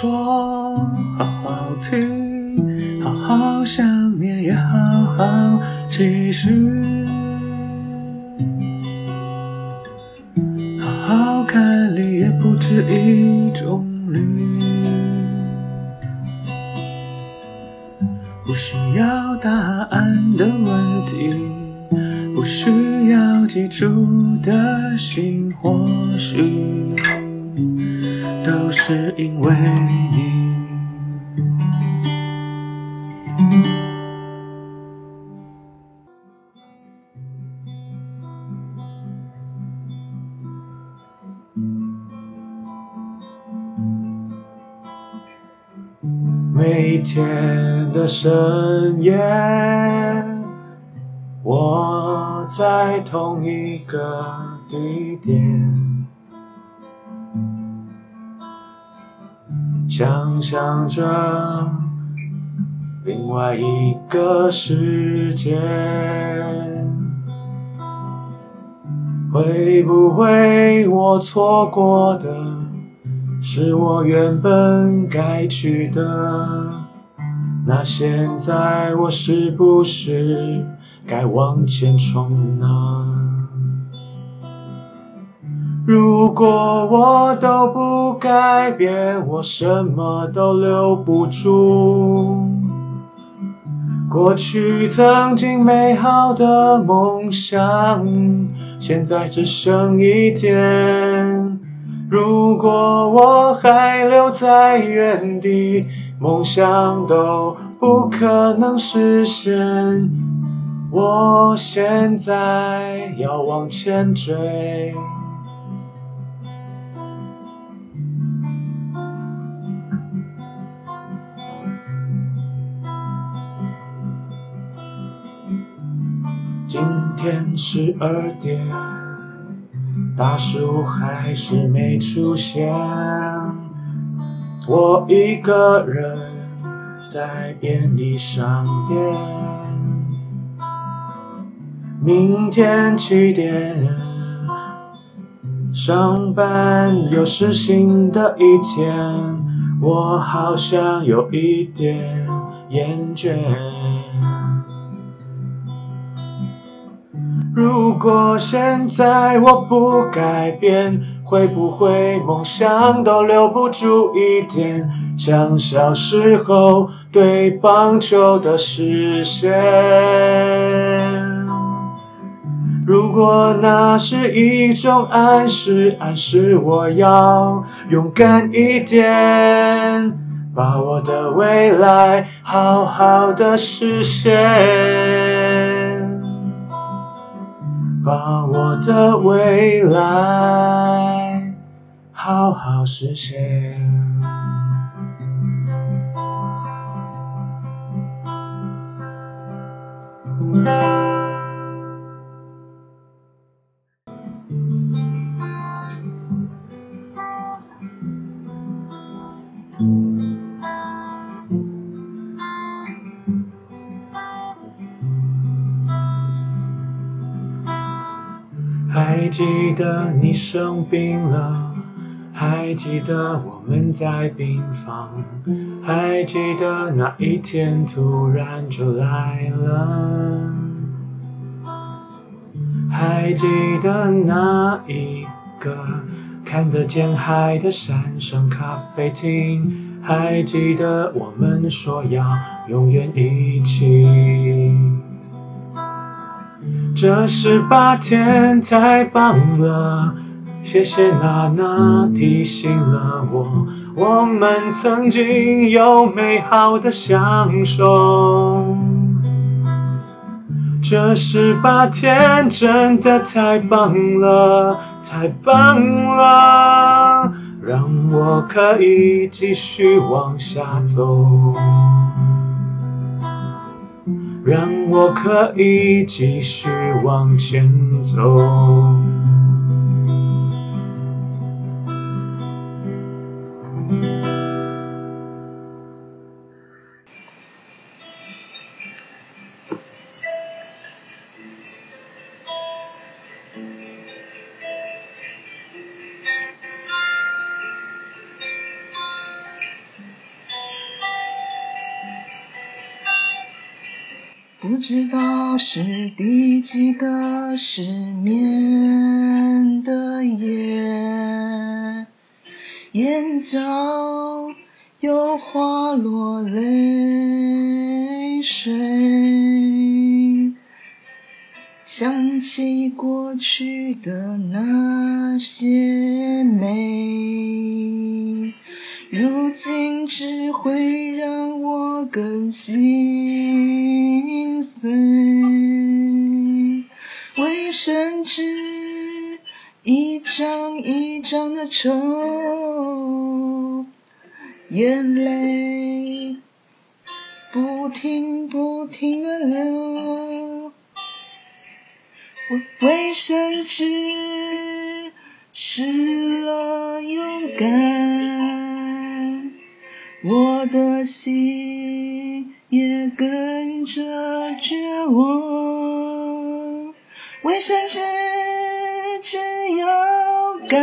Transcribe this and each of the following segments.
说，好好听，好好想念，也好好继续。好好看脸，也不止一种绿，每天的深夜，我在同一个地点，想象着另外一个世界，会不会我错过的？是我原本该去的，那现在我是不是该往前冲呢？如果我都不改变，我什么都留不住。过去曾经美好的梦想，现在只剩一点。如果我还留在原地，梦想都不可能实现。我现在要往前追。今天十二点。大叔还是没出现，我一个人在便利商店。明天七点上班，又是新的一天，我好像有一点厌倦。如果现在我不改变，会不会梦想都留不住一点，像小时候对棒球的视线？如果那是一种暗示，暗示我要勇敢一点，把我的未来好好的实现。把我的未来好好实现。还记得你生病了，还记得我们在病房，还记得那一天突然就来了，还记得那一个看得见海的山上咖啡厅，还记得我们说要永远一起。这十八天太棒了，谢谢娜娜提醒了我，我们曾经有美好的相守。这十八天真的太棒了，太棒了，让我可以继续往下走。让我可以继续往前走。不知道是第几个失眠的夜，眼角又滑落泪水，想起过去的那些美，如今只会让我更心纸一张一张的愁，眼泪不停不停的流，卫生纸湿了勇敢，我的心也跟着绝望。为生纸只要干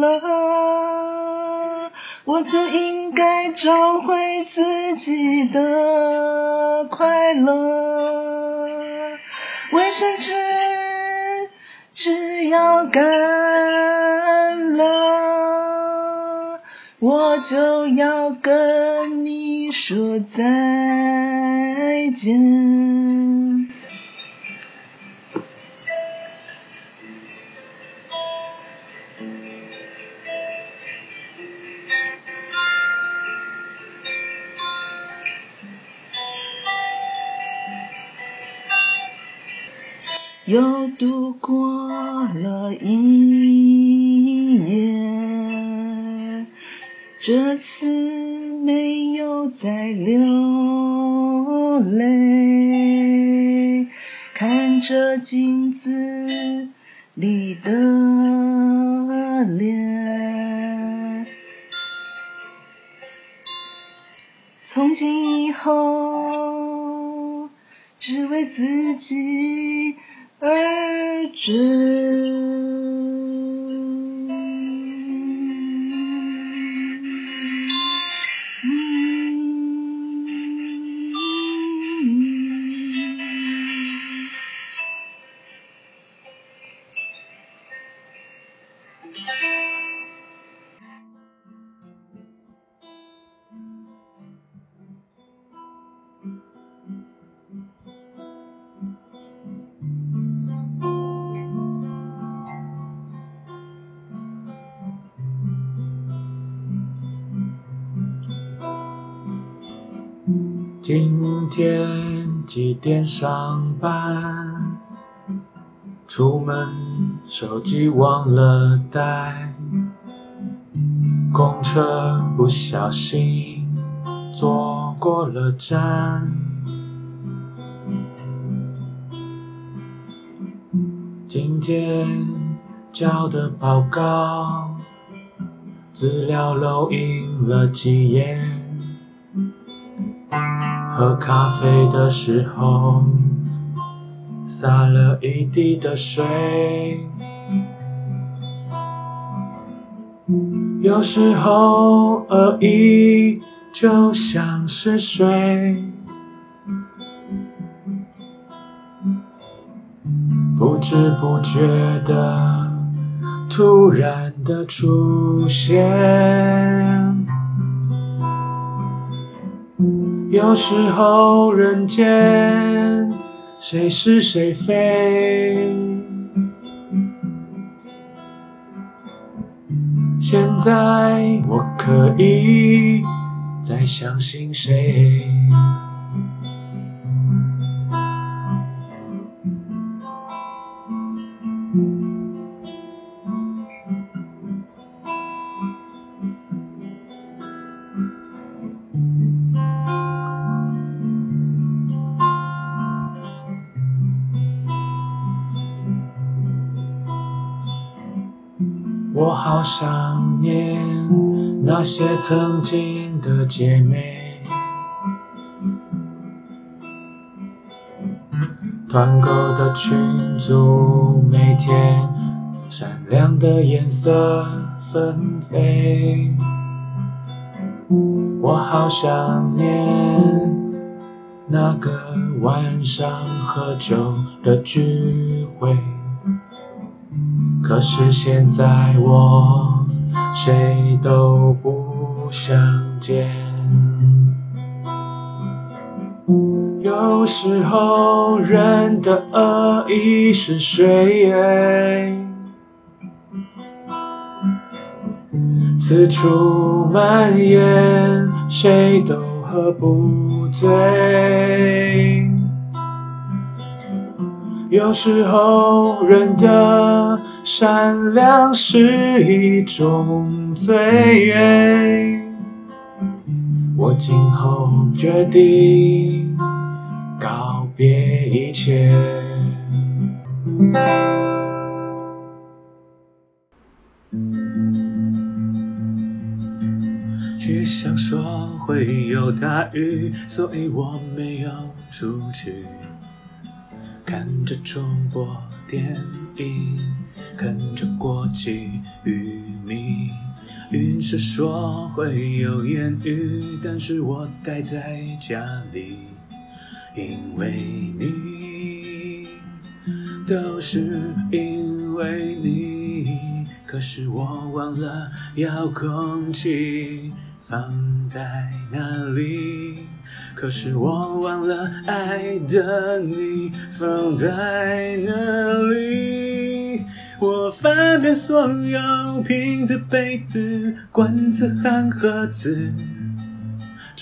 了，我就应该找回自己的快乐。为生纸只要干了，我就要跟你说再见。又度过了一夜，这次没有再流泪，看着镜子里的脸，从今以后只为自己。而止。今天几点上班？出门手机忘了带，公车不小心坐过了站。今天交的报告，资料漏印了几页。喝咖啡的时候，洒了一地的水。有时候恶意就像是水，不知不觉的突然的出现。有时候人间谁是谁非？现在我可以再相信谁？想念那些曾经的姐妹，团购的群组，每天闪亮的颜色纷飞。我好想念那个晚上喝酒的聚会。可是现在我谁都不想见。有时候人的恶意是水，四处蔓延，谁都喝不醉。有时候人的善良是一种罪，我今后决定告别一切。气象说会有大雨，所以我没有出去，看着重播电影。看着过期玉米，云是说会有烟雨，但是我待在家里，因为你，都是因为你，可是我忘了遥控器放在哪里，可是我忘了爱的你放在哪里。我翻遍所有瓶子、杯子、罐子和盒子，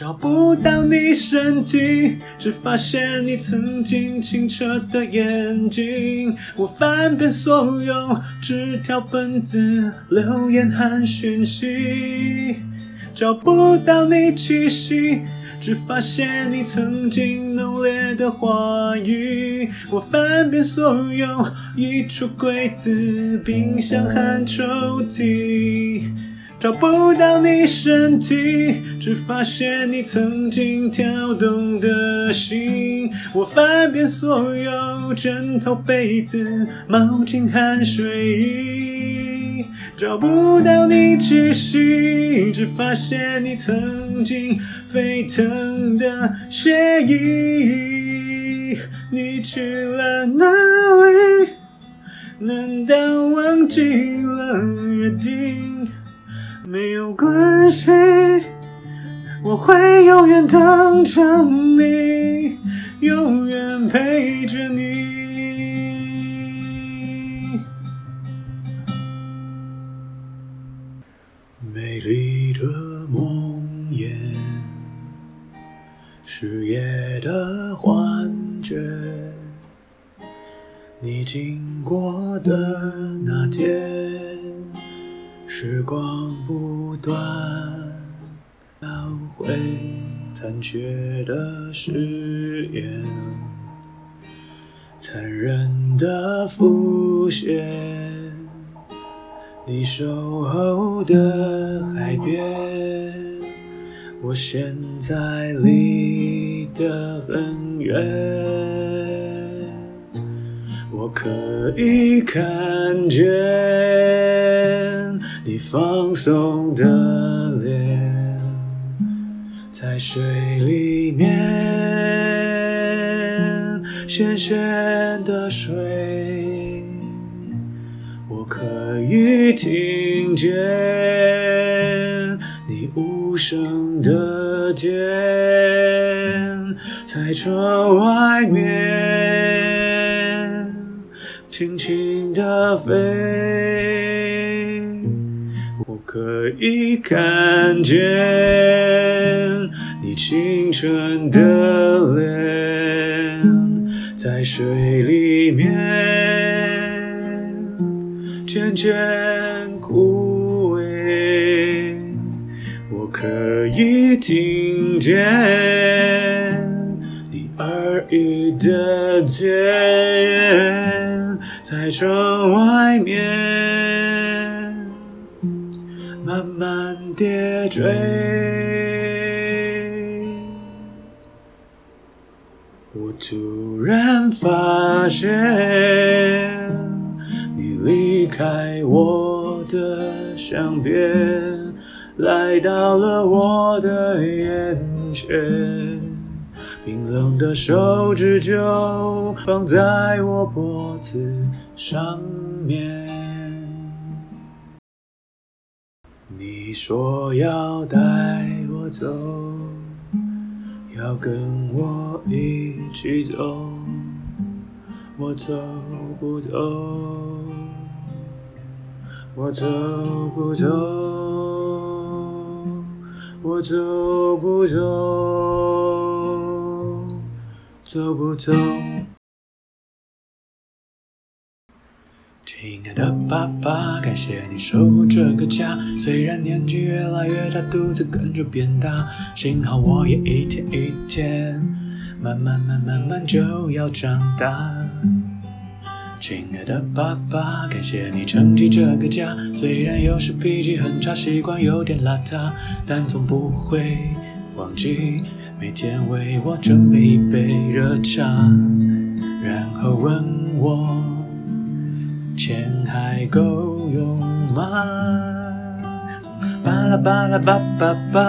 找不到你身体，只发现你曾经清澈的眼睛。我翻遍所有纸条、本子、留言和讯息，找不到你气息。只发现你曾经浓烈的话语，我翻遍所有衣橱、柜子、冰箱和抽屉，找不到你身体，只发现你曾经跳动的心。我翻遍所有枕头、被子、毛巾和睡衣，找不到你气息，只发现你曾经。沸腾的血液，你去了哪里？难道忘记了约定？没有关系，我会永远等着你，永远陪着你。美丽的梦魇。是夜的幻觉，你经过的那天，时光不断烧毁残缺的誓言，残忍的浮现，你守候的海边。我现在离得很远，我可以看见你放松的脸，在水里面，咸咸的水，我可以听见你无声的甜，在窗外面。轻轻地飞，可以看见你清纯的脸，在水里面渐渐枯萎，我可以听见你。耳语的甜，在窗外面慢慢跌坠。我突然发现，你离开我的身边，来到了我的眼前。冰冷的手指就放在我脖子上面。你说要带我走，要跟我一起走，我走不走？我走不走？我走不走？走不走？亲爱的爸爸，感谢你守护这个家。虽然年纪越来越大，肚子跟着变大，幸好我也一天一天，慢慢慢慢慢就要长大。亲爱的爸爸，感谢你撑起这个家。虽然有时脾气很差，习惯有点邋遢，但总不会忘记。每天为我准备一杯热茶，然后问我钱还够用吗？巴拉巴拉巴巴巴，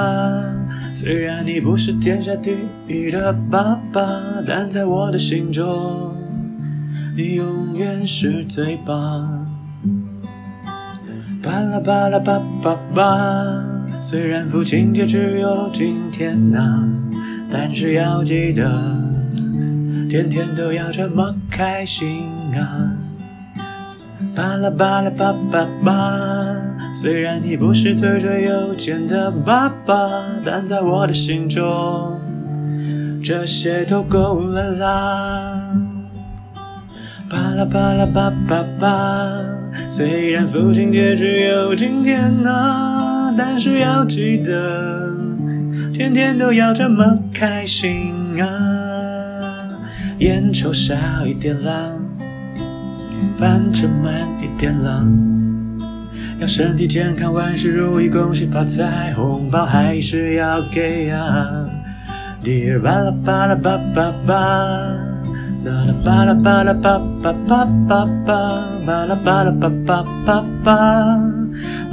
虽然你不是天下第一的爸爸，但在我的心中，你永远是最棒。巴拉巴拉巴巴巴，虽然父亲节只有今天、啊。但是要记得，天天都要这么开心啊！巴拉巴拉巴巴巴，虽然你不是最最有钱的爸爸，但在我的心中，这些都够了啦！巴拉巴拉巴巴巴，虽然父亲节只有今天啊，但是要记得。天天都要这么开心啊！烟抽少一点啦，饭吃慢一点啦，要身体健康，万事如意，恭喜发财，红包还是要给啊！Dear 巴拉巴拉巴巴巴，啦啦巴拉巴拉巴巴巴巴巴，巴拉巴拉巴巴巴巴，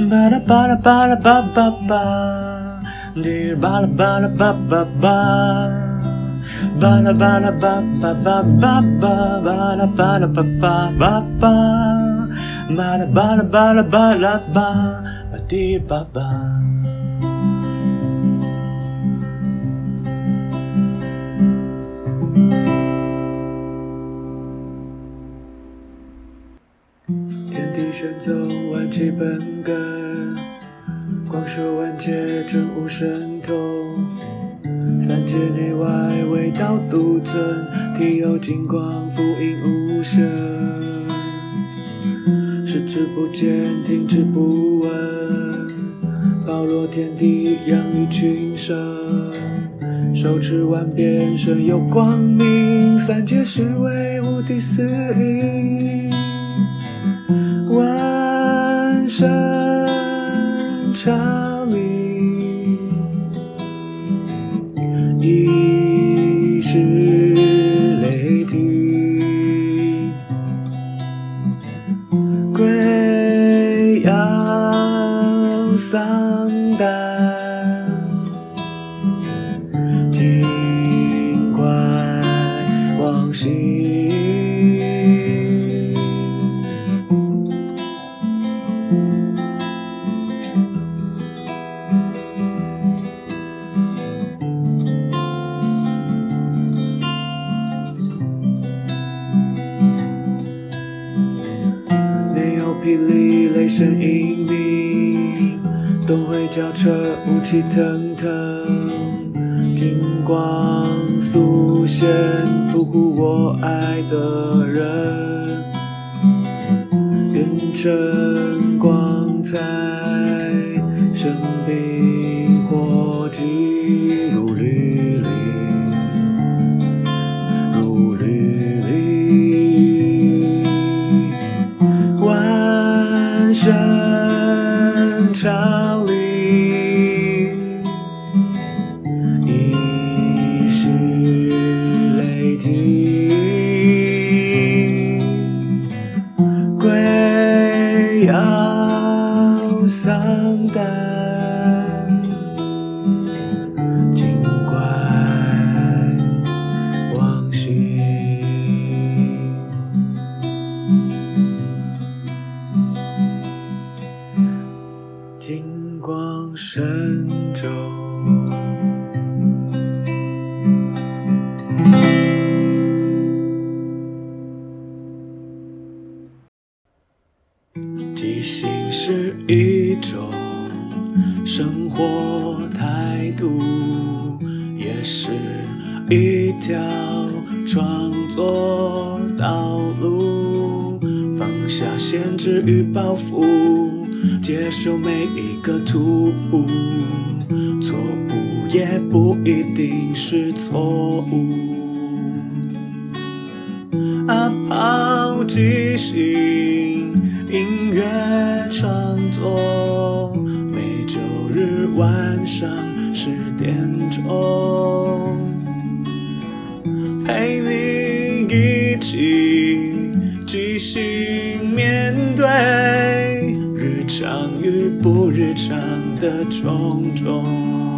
巴拉巴拉巴拉巴巴巴。Dear 巴拉巴拉巴巴巴，巴拉巴拉巴巴巴巴巴，巴拉巴拉巴巴巴巴，巴拉巴拉巴拉巴拉巴，Dear 爸爸。天地玄宗，万气本根。广修万劫真无神通，三界内外唯道独尊，体有金光，覆影无声。视之不见，听之不闻，包罗天地，养育群生。手持万变，身有光明，三界是为无敌四应，Yeah. 晨光在，生命一条创作道路，放下限制与包袱。接受每一个突兀，错误也不一定是错误。啊，抛即兴音乐创作，每周日晚上十点钟，相遇不日常的种种。